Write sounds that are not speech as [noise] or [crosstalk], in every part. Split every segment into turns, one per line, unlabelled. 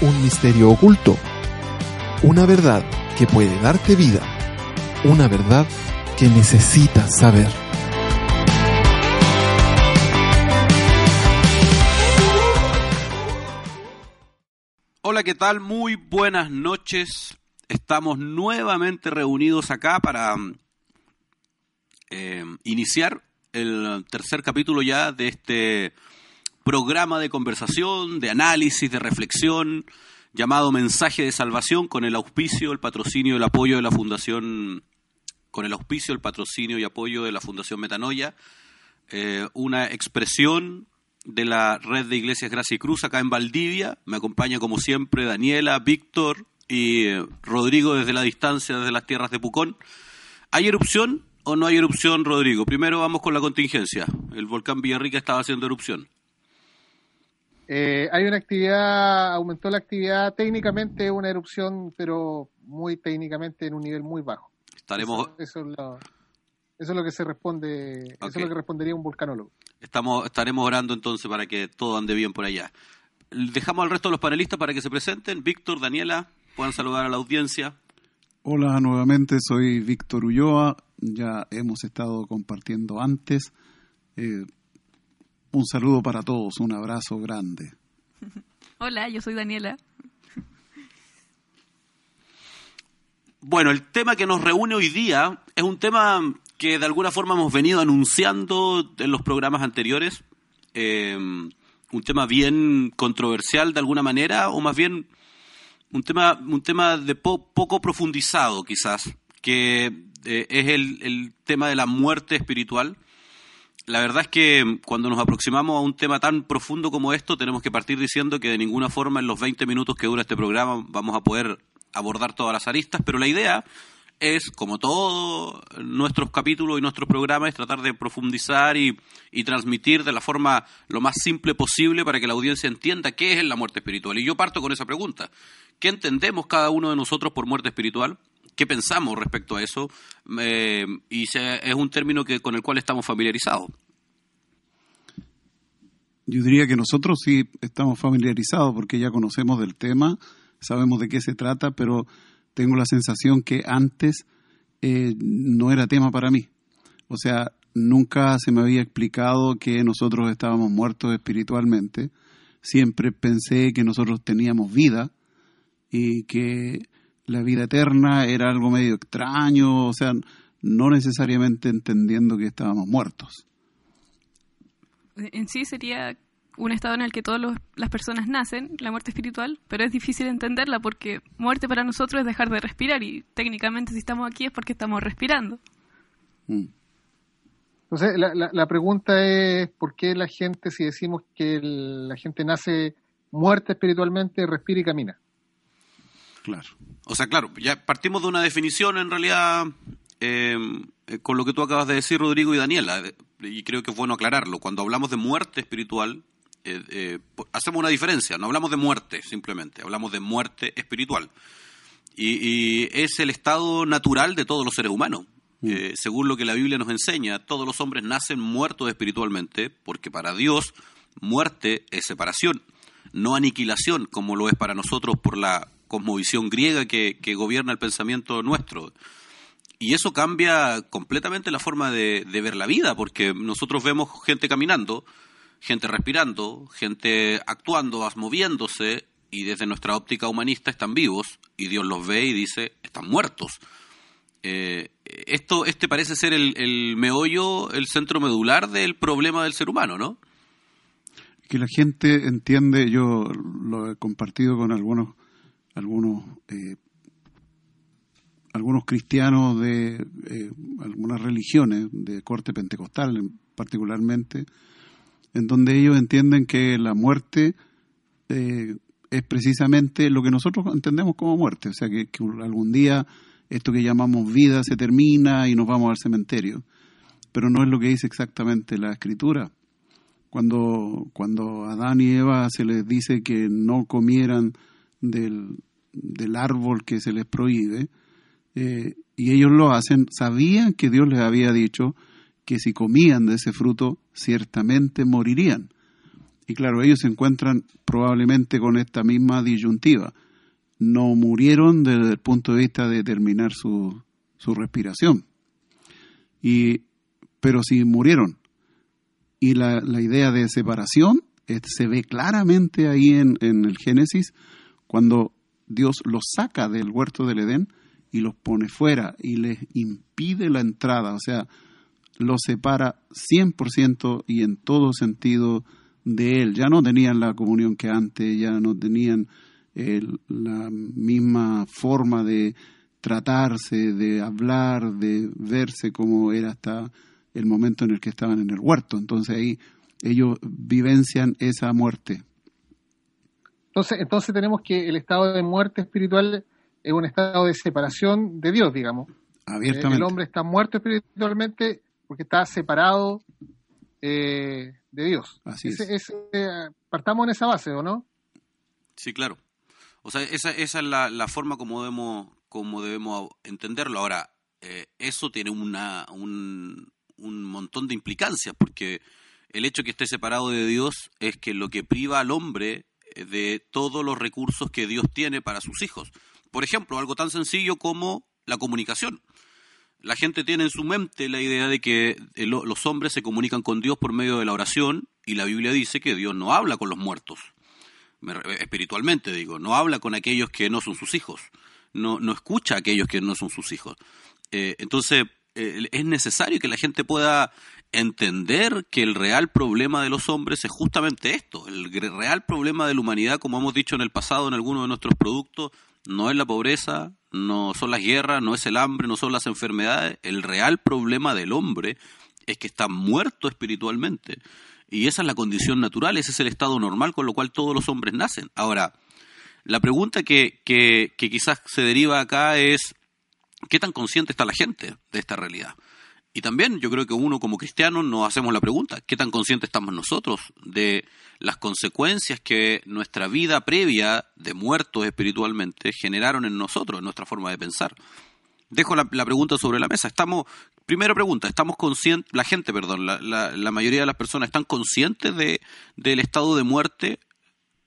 un misterio oculto, una verdad que puede darte vida, una verdad que necesitas saber.
Hola, ¿qué tal? Muy buenas noches. Estamos nuevamente reunidos acá para eh, iniciar el tercer capítulo ya de este programa de conversación, de análisis, de reflexión, llamado Mensaje de Salvación, con el auspicio, el patrocinio, el apoyo de la Fundación, con el auspicio, el patrocinio y apoyo de la Fundación Metanoia, eh, una expresión de la red de Iglesias Gracia y Cruz acá en Valdivia. Me acompaña como siempre Daniela, Víctor y eh, Rodrigo desde la distancia, desde las tierras de Pucón. ¿Hay erupción o no hay erupción, Rodrigo? Primero vamos con la contingencia. El volcán Villarrica estaba haciendo erupción.
Eh, hay una actividad, aumentó la actividad técnicamente, una erupción, pero muy técnicamente en un nivel muy bajo.
Estaremos.
Eso, es, lo, eso es lo que se responde, eso es lo que respondería un volcanólogo.
Estamos, estaremos orando entonces para que todo ande bien por allá. Dejamos al resto de los panelistas para que se presenten. Víctor, Daniela, puedan saludar a la audiencia.
Hola nuevamente, soy Víctor Ulloa. Ya hemos estado compartiendo antes. Eh, un saludo para todos, un abrazo grande. [laughs]
Hola, yo soy Daniela.
Bueno, el tema que nos reúne hoy día es un tema que de alguna forma hemos venido anunciando en los programas anteriores. Eh, un tema bien controversial de alguna manera, o más bien un tema, un tema de poco profundizado quizás, que eh, es el, el tema de la muerte espiritual la verdad es que cuando nos aproximamos a un tema tan profundo como esto, tenemos que partir diciendo que de ninguna forma en los 20 minutos que dura este programa vamos a poder abordar todas las aristas, pero la idea es, como todos nuestros capítulos y nuestros programas, es tratar de profundizar y, y, transmitir de la forma lo más simple posible para que la audiencia entienda qué es la muerte espiritual. Y yo parto con esa pregunta. ¿Qué entendemos cada uno de nosotros por muerte espiritual? Qué pensamos respecto a eso eh, y se, es un término que, con el cual estamos familiarizados.
Yo diría que nosotros sí estamos familiarizados porque ya conocemos del tema, sabemos de qué se trata, pero tengo la sensación que antes eh, no era tema para mí. O sea, nunca se me había explicado que nosotros estábamos muertos espiritualmente. Siempre pensé que nosotros teníamos vida y que la vida eterna era algo medio extraño, o sea, no necesariamente entendiendo que estábamos muertos.
En sí sería un estado en el que todas las personas nacen, la muerte espiritual, pero es difícil entenderla porque muerte para nosotros es dejar de respirar y técnicamente si estamos aquí es porque estamos respirando.
Mm. Entonces, la, la, pregunta es, ¿por qué la gente, si decimos que la gente nace muerta espiritualmente, respira y camina?
Claro. O sea, claro, ya partimos de una definición en realidad eh, eh, con lo que tú acabas de decir, Rodrigo y Daniela, y creo que es bueno aclararlo. Cuando hablamos de muerte espiritual, eh, hacemos una diferencia. No hablamos de muerte simplemente, hablamos de muerte espiritual. Y, es el estado natural de todos los seres humanos. Mm. según lo que la Biblia nos enseña, todos los hombres nacen muertos espiritualmente, porque para Dios muerte es separación, no aniquilación, como lo es para nosotros por la cosmovisión griega que, gobierna el pensamiento nuestro. Y eso cambia completamente la forma de, ver la vida, porque nosotros vemos gente caminando, gente respirando, gente actuando, moviéndose, y desde nuestra óptica humanista están vivos, y Dios los ve y dice, están muertos. Eh, esto este parece ser el, el, meollo, el centro medular del problema del ser humano, ¿no?
Que la gente entiende, yo lo he compartido con algunos algunos eh, algunos cristianos de eh, algunas religiones de corte pentecostal particularmente en donde ellos entienden que la muerte eh, es precisamente lo que nosotros entendemos como muerte. O sea que, algún día esto que llamamos vida se termina y nos vamos al cementerio. Pero no es lo que dice exactamente la escritura. Cuando cuando a Adán y Eva se les dice que no comieran del, del árbol que se les prohíbe, eh, y ellos lo hacen, sabían que Dios les había dicho que si comían de ese fruto, ciertamente morirían. Y claro, ellos se encuentran probablemente con esta misma disyuntiva. No murieron desde el punto de vista de terminar su, su respiración. Y, pero sí murieron. Y la, la idea de separación se ve claramente ahí en, en el Génesis, cuando Dios los saca del huerto del Edén y los pone fuera y les impide la entrada, o sea, los separa 100% y en todo sentido de Él. Ya no tenían la comunión que antes, ya no tenían la misma forma de tratarse, de hablar, de verse como era hasta el momento en el que estaban en el huerto. Entonces ahí ellos vivencian esa muerte.
Entonces, entonces tenemos que el estado de muerte espiritual es un estado de separación de Dios, digamos.
Abiertamente.
el hombre está muerto espiritualmente porque está separado eh, de Dios.
Así es.
Eh, partamos en esa base, ¿o no?
Sí, claro. O sea, esa, esa es la, la, forma como debemos, como debemos entenderlo. Ahora, eh, eso tiene una, un, un montón de implicancias, porque el hecho que esté separado de Dios es que lo que priva al hombre de todos los recursos que Dios tiene para sus hijos. Por ejemplo, algo tan sencillo como la comunicación. La gente tiene en su mente la idea de que los hombres se comunican con Dios por medio de la oración y la Biblia dice que Dios no habla con los muertos, espiritualmente digo, no habla con aquellos que no son sus hijos, no, no escucha a aquellos que no son sus hijos. Eh, entonces, eh, es necesario que la gente pueda entender que el real problema de los hombres es justamente esto. El real problema de la humanidad, como hemos dicho en el pasado en algunos de nuestros productos, no es la pobreza, no son las guerras, no es el hambre, no son las enfermedades. El real problema del hombre es que está muerto espiritualmente. Y esa es la condición natural, ese es el estado normal con lo cual todos los hombres nacen. Ahora, la pregunta que, que, que quizás se deriva acá es, ¿qué tan consciente está la gente de esta realidad? Y también yo creo que uno como cristiano nos hacemos la pregunta, ¿qué tan conscientes estamos nosotros de las consecuencias que nuestra vida previa de muertos espiritualmente generaron en nosotros, en nuestra forma de pensar? Dejo la, pregunta sobre la mesa. Estamos, primera pregunta, ¿estamos conscientes, la gente, perdón, la, mayoría de las personas están conscientes de, del estado de muerte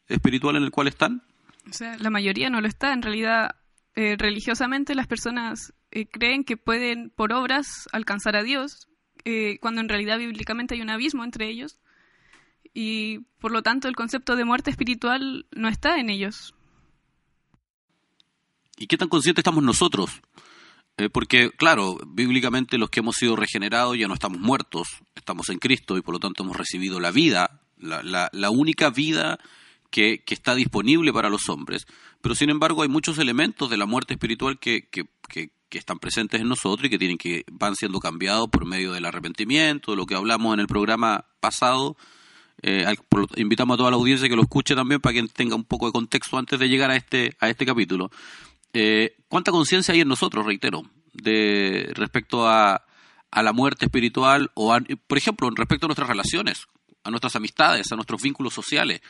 espiritual en el cual están?
O sea, la mayoría no lo está. En realidad, eh, religiosamente las personas eh, creen que pueden por obras alcanzar a Dios, eh, cuando en realidad bíblicamente hay un abismo entre ellos y por lo tanto el concepto de muerte espiritual no está en ellos.
¿Y qué tan conscientes estamos nosotros? porque, claro, bíblicamente los que hemos sido regenerados ya no estamos muertos, estamos en Cristo y por lo tanto hemos recibido la vida, la, la, única vida que, que, está disponible para los hombres. Pero sin embargo hay muchos elementos de la muerte espiritual que, que, están presentes en nosotros y que tienen que van siendo cambiados por medio del arrepentimiento, lo que hablamos en el programa pasado. Eh, invitamos a toda la audiencia que lo escuche también para que tenga un poco de contexto antes de llegar a este a este capítulo. Eh, ¿Cuánta conciencia hay en nosotros, reitero, de respecto a, a la muerte espiritual o, por ejemplo, respecto a nuestras relaciones, a nuestras amistades, a nuestros vínculos sociales?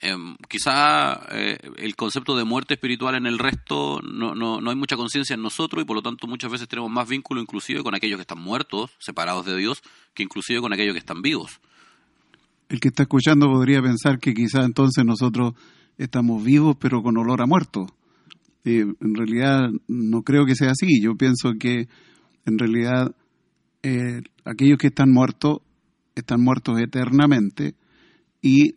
Eh, quizá eh, el concepto de muerte espiritual en el resto no, no, no hay mucha conciencia en nosotros y por lo tanto muchas veces tenemos más vínculo inclusive con aquellos que están muertos, separados de Dios, que inclusive con aquellos que están vivos.
El que está escuchando podría pensar que quizá entonces nosotros estamos vivos pero con olor a muerto. Eh, en realidad no creo que sea así. Yo pienso que en realidad eh, aquellos que están muertos están muertos eternamente y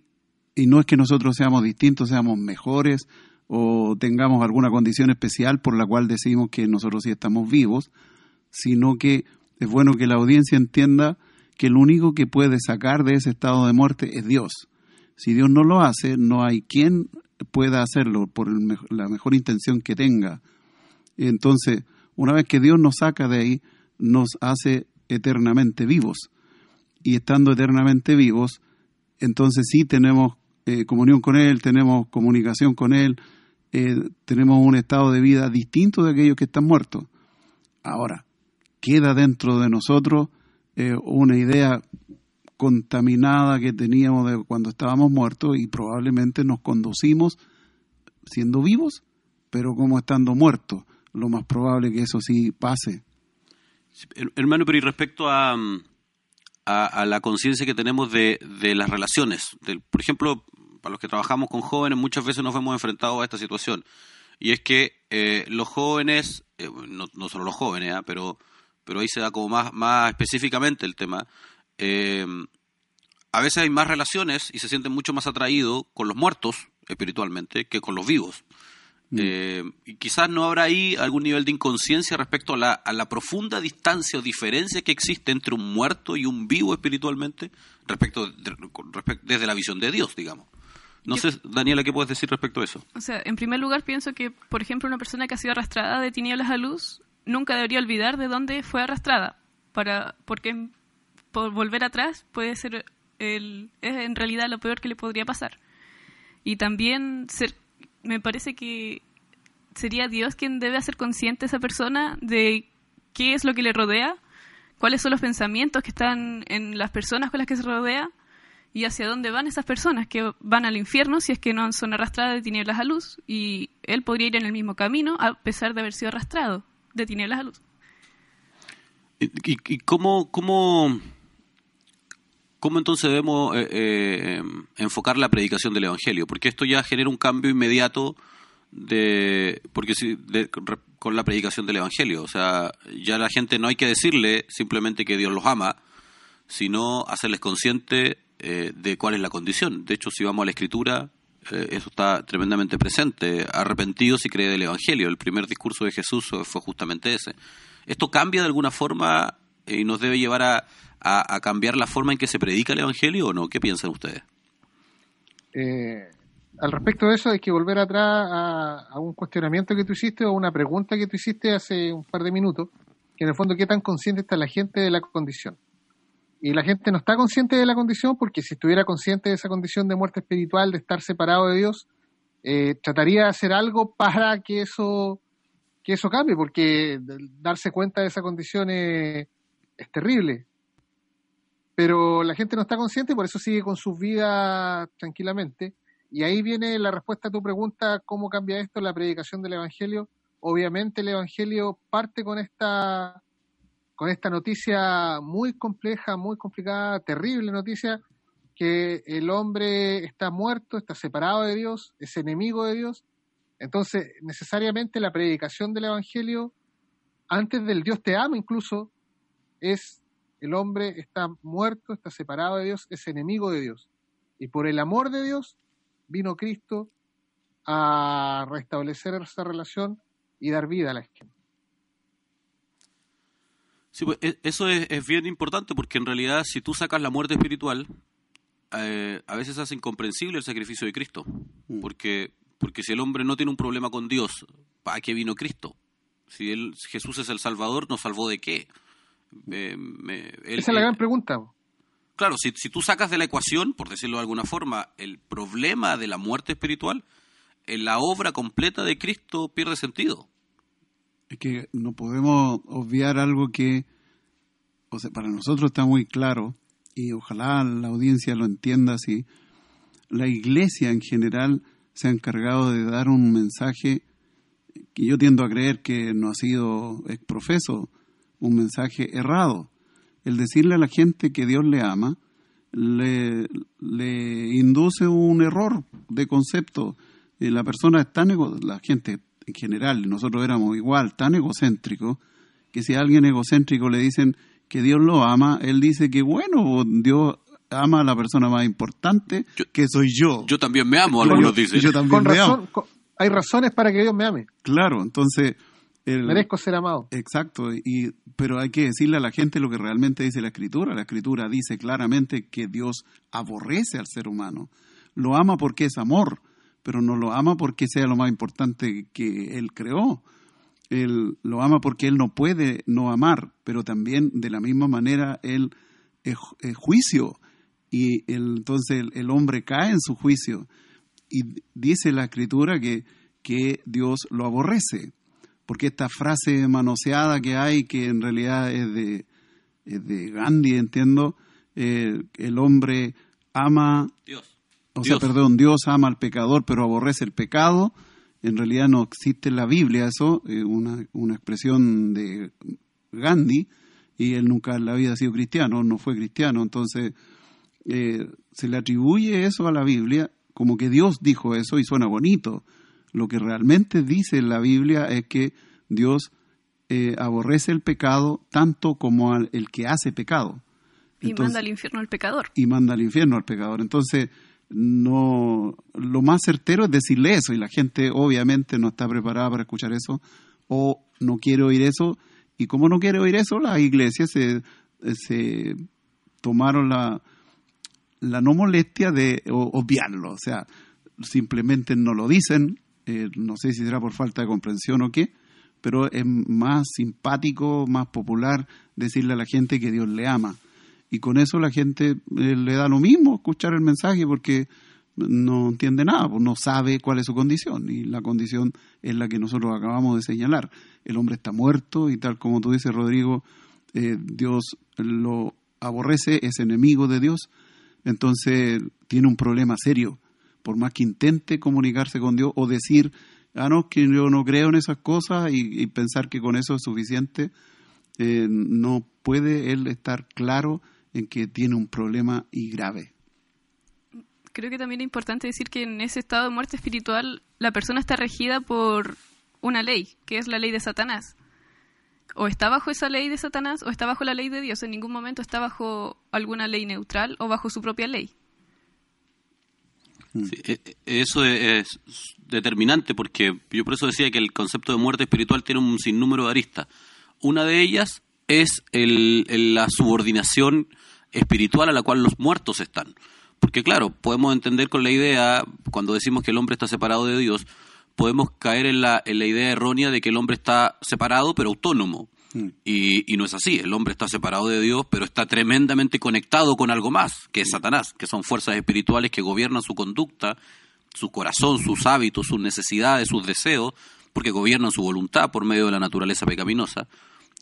y no es que nosotros seamos distintos, seamos mejores o tengamos alguna condición especial por la cual decimos que nosotros sí estamos vivos, sino que es bueno que la audiencia entienda que el único que puede sacar de ese estado de muerte es Dios. Si Dios no lo hace, no hay quien pueda hacerlo por la mejor intención que tenga. Entonces, una vez que Dios nos saca de ahí, nos hace eternamente vivos. Y estando eternamente vivos, entonces sí tenemos eh, comunión con Él, tenemos comunicación con Él, eh, tenemos un estado de vida distinto de aquellos que están muertos. Ahora, queda dentro de nosotros eh, una idea contaminada que teníamos de cuando estábamos muertos y probablemente nos conducimos siendo vivos, pero como estando muertos. Lo más probable que eso sí pase.
Hermano, pero y respecto a, a, la conciencia que tenemos de, de las relaciones. por ejemplo, para los que trabajamos con jóvenes, muchas veces nos hemos enfrentado a esta situación. Y es que eh, los jóvenes, eh, no, no, solo los jóvenes, ¿ah? pero, pero ahí se da como más, más específicamente el tema, eh, a veces hay más relaciones y se sienten mucho más atraídos con los muertos espiritualmente que con los vivos. Mm. Eh, y quizás no habrá ahí algún nivel de inconsciencia respecto a la, a la, profunda distancia o diferencia que existe entre un muerto y un vivo espiritualmente respecto, desde la visión de Dios, digamos. No sé, Daniela, ¿qué puedes decir respecto a eso?
O sea, en primer lugar pienso que, por ejemplo, una persona que ha sido arrastrada de tinieblas a luz nunca debería olvidar de dónde fue arrastrada, para porque por volver atrás puede ser el, es en realidad lo peor que le podría pasar. Y también ser, me parece que sería Dios quien debe hacer consciente a esa persona de qué es lo que le rodea, cuáles son los pensamientos que están en las personas con las que se rodea y hacia dónde van esas personas que van al infierno si es que no son arrastradas de tinieblas a luz y él podría ir en el mismo camino a pesar de haber sido arrastrado de tinieblas a luz.
¿Y, cómo, cómo, cómo entonces debemos eh, eh, enfocar la predicación del Evangelio? Porque esto ya genera un cambio inmediato de porque si, con la predicación del Evangelio. O sea, ya la gente no hay que decirle simplemente que Dios los ama, sino hacerles consciente eh, de cuál es la condición. De hecho, si vamos a la Escritura, eso está tremendamente presente. Arrepentido si cree del Evangelio. El primer discurso de Jesús fue justamente ese. ¿Esto cambia de alguna forma y nos debe llevar a, a, cambiar la forma en que se predica el Evangelio o no? ¿Qué piensan ustedes?
Eh, al respecto de eso hay que volver atrás a, un cuestionamiento que tú hiciste o una pregunta que tú hiciste hace un par de minutos, que en el fondo qué tan consciente está la gente de la condición. Y la gente no está consciente de la condición porque si estuviera consciente de esa condición de muerte espiritual, de estar separado de Dios, eh, trataría de hacer algo para que eso, que eso cambie, porque darse cuenta de esa condición es terrible pero la gente no está consciente y por eso sigue con sus vidas tranquilamente. Y ahí viene la respuesta a tu pregunta, ¿cómo cambia esto la predicación del Evangelio? Obviamente el Evangelio parte con esta, con esta noticia muy compleja, muy complicada, terrible noticia, que el hombre está muerto, está separado de Dios, es enemigo de Dios. Entonces, necesariamente la predicación del Evangelio, antes del Dios te ama incluso, es el hombre está muerto, está separado de Dios, es enemigo de Dios. Y por el amor de Dios vino Cristo a restablecer esa relación y dar vida a la gente.
Sí, pues, e, eso es, bien importante porque en realidad si tú sacas la muerte espiritual, eh, a veces hace incomprensible el sacrificio de Cristo. Mm. Porque, porque si el hombre no tiene un problema con Dios, ¿para qué vino Cristo? Si él, Jesús es el Salvador, ¿nos salvó de qué?
Esa es la gran pregunta.
Claro, si, si tú sacas de la ecuación, por decirlo de alguna forma, el problema de la muerte espiritual, en la obra completa de Cristo pierde sentido.
Es que no podemos obviar algo que, para nosotros está muy claro, y ojalá la audiencia lo entienda así, la iglesia en general se ha encargado de dar un mensaje que yo tiendo a creer que no ha sido exprofeso, un mensaje errado. El decirle a la gente que Dios le ama le, induce un error de concepto. Y la persona es tan la gente en general, nosotros éramos igual, tan egocéntricos, que si a alguien egocéntrico le dicen que Dios lo ama, él dice que bueno, Dios ama a la persona más importante, que soy yo.
Yo también me amo, algunos dicen.
Yo también me amo. hay razones para que Dios me ame.
Claro, entonces
Merezco ser amado.
Exacto, y, pero hay que decirle a la gente lo que realmente dice la Escritura. La Escritura dice claramente que Dios aborrece al ser humano. Lo ama porque es amor, pero no lo ama porque sea lo más importante que Él creó. Él lo ama porque Él no puede no amar, pero también de la misma manera Él es, juicio. Y entonces el, hombre cae en su juicio. Y dice la Escritura que, que Dios lo aborrece porque esta frase manoseada que hay, que en realidad es de, de Gandhi, entiendo, eh, el hombre ama,
Dios.
O sea, perdón, Dios ama al pecador, pero aborrece el pecado, en realidad no existe en la Biblia eso, una, una expresión de Gandhi, y él nunca en la vida ha sido cristiano, no fue cristiano, entonces eh, se le atribuye eso a la Biblia como que Dios dijo eso y suena bonito. Lo que realmente dice la Biblia es que Dios eh, aborrece el pecado tanto como al, el que hace pecado.
y manda al infierno al pecador.
Y manda al infierno al pecador. Entonces, no lo más certero es decirle eso y la gente obviamente no está preparada para escuchar eso o no quiere oír eso y como no quiere oír eso las iglesias se, se tomaron la, la no molestia de obviarlo o sea simplemente no lo dicen eh, no sé si será por falta de comprensión o qué pero es más simpático más popular decirle a la gente que Dios le ama y con eso la gente eh, le da lo mismo escuchar el mensaje porque no entiende nada, pues no sabe cuál es su condición y la condición es la que nosotros acabamos de señalar. El hombre está muerto y tal como tú dices, Rodrigo, eh, Dios lo aborrece, es enemigo de Dios, entonces tiene un problema serio. Por más que intente comunicarse con Dios o decir, ah, no, que yo no creo en esas cosas y, pensar que con eso es suficiente, eh, no puede él estar claro en que tiene un problema y grave.
Creo que también es importante decir que en ese estado de muerte espiritual la persona está regida por una ley, que es la ley de Satanás. O está bajo esa ley de Satanás o está bajo la ley de Dios. En ningún momento está bajo alguna ley neutral o bajo su propia ley.
Mm. E, e, eso es determinante porque yo por eso decía que el concepto de muerte espiritual tiene un sinnúmero de aristas. Una de ellas es la subordinación espiritual a la cual los muertos están. Porque claro, podemos entender con la idea, cuando decimos que el hombre está separado de Dios, podemos caer en la, en la idea errónea de que el hombre está separado pero autónomo. Mm. Y, y, no es así, el hombre está separado de Dios, pero está tremendamente conectado con algo más, que es Satanás, que son fuerzas espirituales que gobiernan su conducta, su corazón, sus hábitos, sus necesidades, sus deseos, porque gobiernan su voluntad por medio de la naturaleza pecaminosa,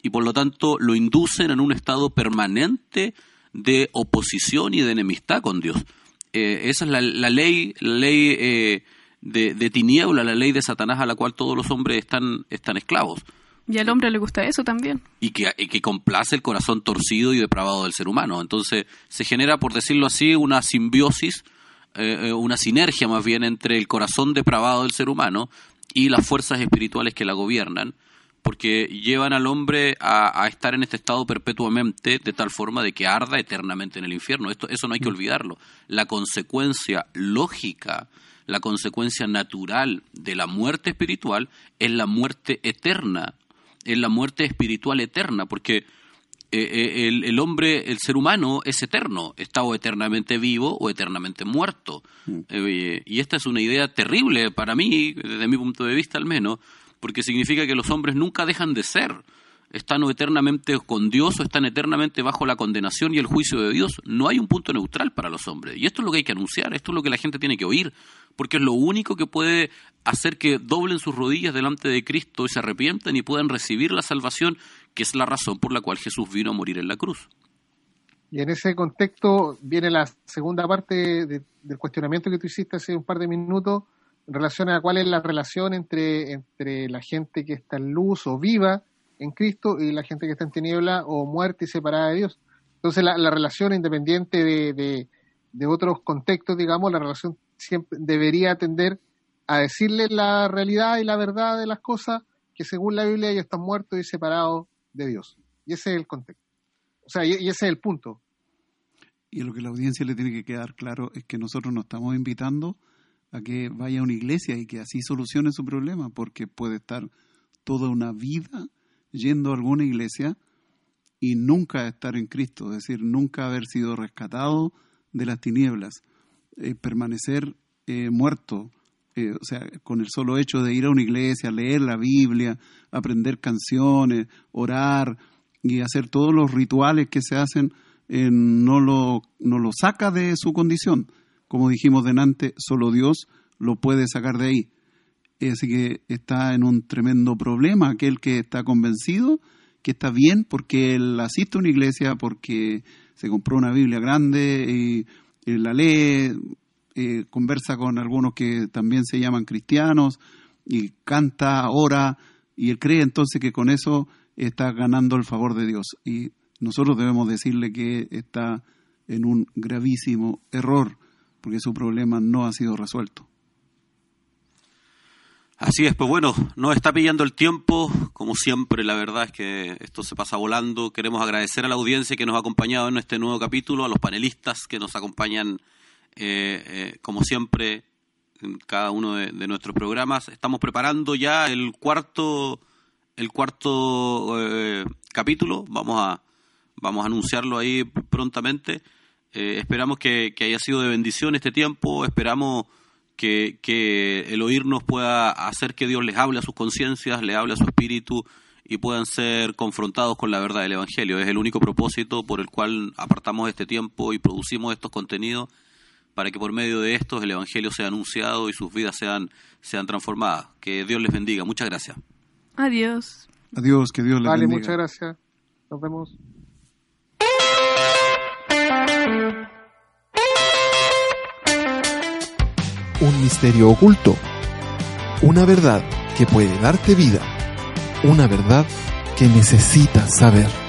y por lo tanto lo inducen en un estado permanente de oposición y de enemistad con Dios. Eh, esa es la, ley, la ley eh, de, de, tiniebla, la ley de Satanás a la cual todos los hombres están, están esclavos.
Y al hombre le gusta eso también.
Y que, que complace el corazón torcido y depravado del ser humano. Entonces se genera, por decirlo así, una simbiosis, eh, una sinergia más bien entre el corazón depravado del ser humano y las fuerzas espirituales que la gobiernan porque llevan al hombre a, estar en este estado perpetuamente de tal forma de que arda eternamente en el infierno. Esto, eso no hay que mm. olvidarlo. La consecuencia lógica, la consecuencia natural de la muerte espiritual es la muerte eterna, es la muerte espiritual eterna, porque eh, eh, el, hombre, el ser humano es eterno, está o eternamente vivo o eternamente muerto. Mm. Eh, y esta es una idea terrible para mí, desde mi punto de vista al menos, porque significa que los hombres nunca dejan de ser. Están eternamente con Dios o están eternamente bajo la condenación y el juicio de Dios. No hay un punto neutral para los hombres. Y esto es lo que hay que anunciar, esto es lo que la gente tiene que oír, porque es lo único que puede hacer que doblen sus rodillas delante de Cristo y se arrepientan y puedan recibir la salvación, que es la razón por la cual Jesús vino a morir en la cruz.
Y en ese contexto viene la segunda parte del cuestionamiento que tú hiciste hace un par de minutos en relación a cuál es la relación entre, entre la gente que está en luz o viva en Cristo y la gente que está en tiniebla o muerta y separada de Dios. Entonces la, relación independiente de, de, otros contextos, digamos, la relación siempre debería tender a decirle la realidad y la verdad de las cosas que según la Biblia ellos están muertos y separados de Dios. Y ese es el contexto. O sea, y, y ese es el punto.
Y lo que la audiencia le tiene que quedar claro es que nosotros nos estamos invitando a que vaya a una iglesia y que así solucione su problema, porque puede estar toda una vida yendo a alguna iglesia y nunca estar en Cristo, es decir, nunca haber sido rescatado de las tinieblas, eh, permanecer eh, muerto, eh, o sea, con el solo hecho de ir a una iglesia, leer la Biblia, aprender canciones, orar y hacer todos los rituales que se hacen, no, lo, no lo saca de su condición como dijimos delante, solo Dios lo puede sacar de ahí. Así que está en un tremendo problema aquel que está convencido que está bien porque él asiste a una iglesia, porque se compró una Biblia grande y, la lee, eh, conversa con algunos que también se llaman cristianos y canta, ora y él cree entonces que con eso está ganando el favor de Dios. Y nosotros debemos decirle que está en un gravísimo error, porque su problema no ha sido resuelto.
Así es, pues bueno, nos está pillando el tiempo, como siempre, la verdad es que esto se pasa volando. Queremos agradecer a la audiencia que nos ha acompañado en este nuevo capítulo, a los panelistas que nos acompañan, eh, eh, como siempre, en cada uno de, nuestros programas. Estamos preparando ya el cuarto, el cuarto eh, capítulo, vamos a, vamos a anunciarlo ahí prontamente. Eh, esperamos que, que haya sido de bendición este tiempo, esperamos que, que, el oírnos pueda hacer que Dios les hable a sus conciencias, le hable a su espíritu y puedan ser confrontados con la verdad del Evangelio. Es el único propósito por el cual apartamos este tiempo y producimos estos contenidos para que por medio de estos el Evangelio sea anunciado y sus vidas sean, sean transformadas. Que Dios les bendiga. Muchas gracias.
Adiós.
Adiós, que Dios les
vale,
bendiga.
muchas gracias. Nos vemos.
Misterio oculto, una verdad que puede darte vida, una verdad que necesitas saber.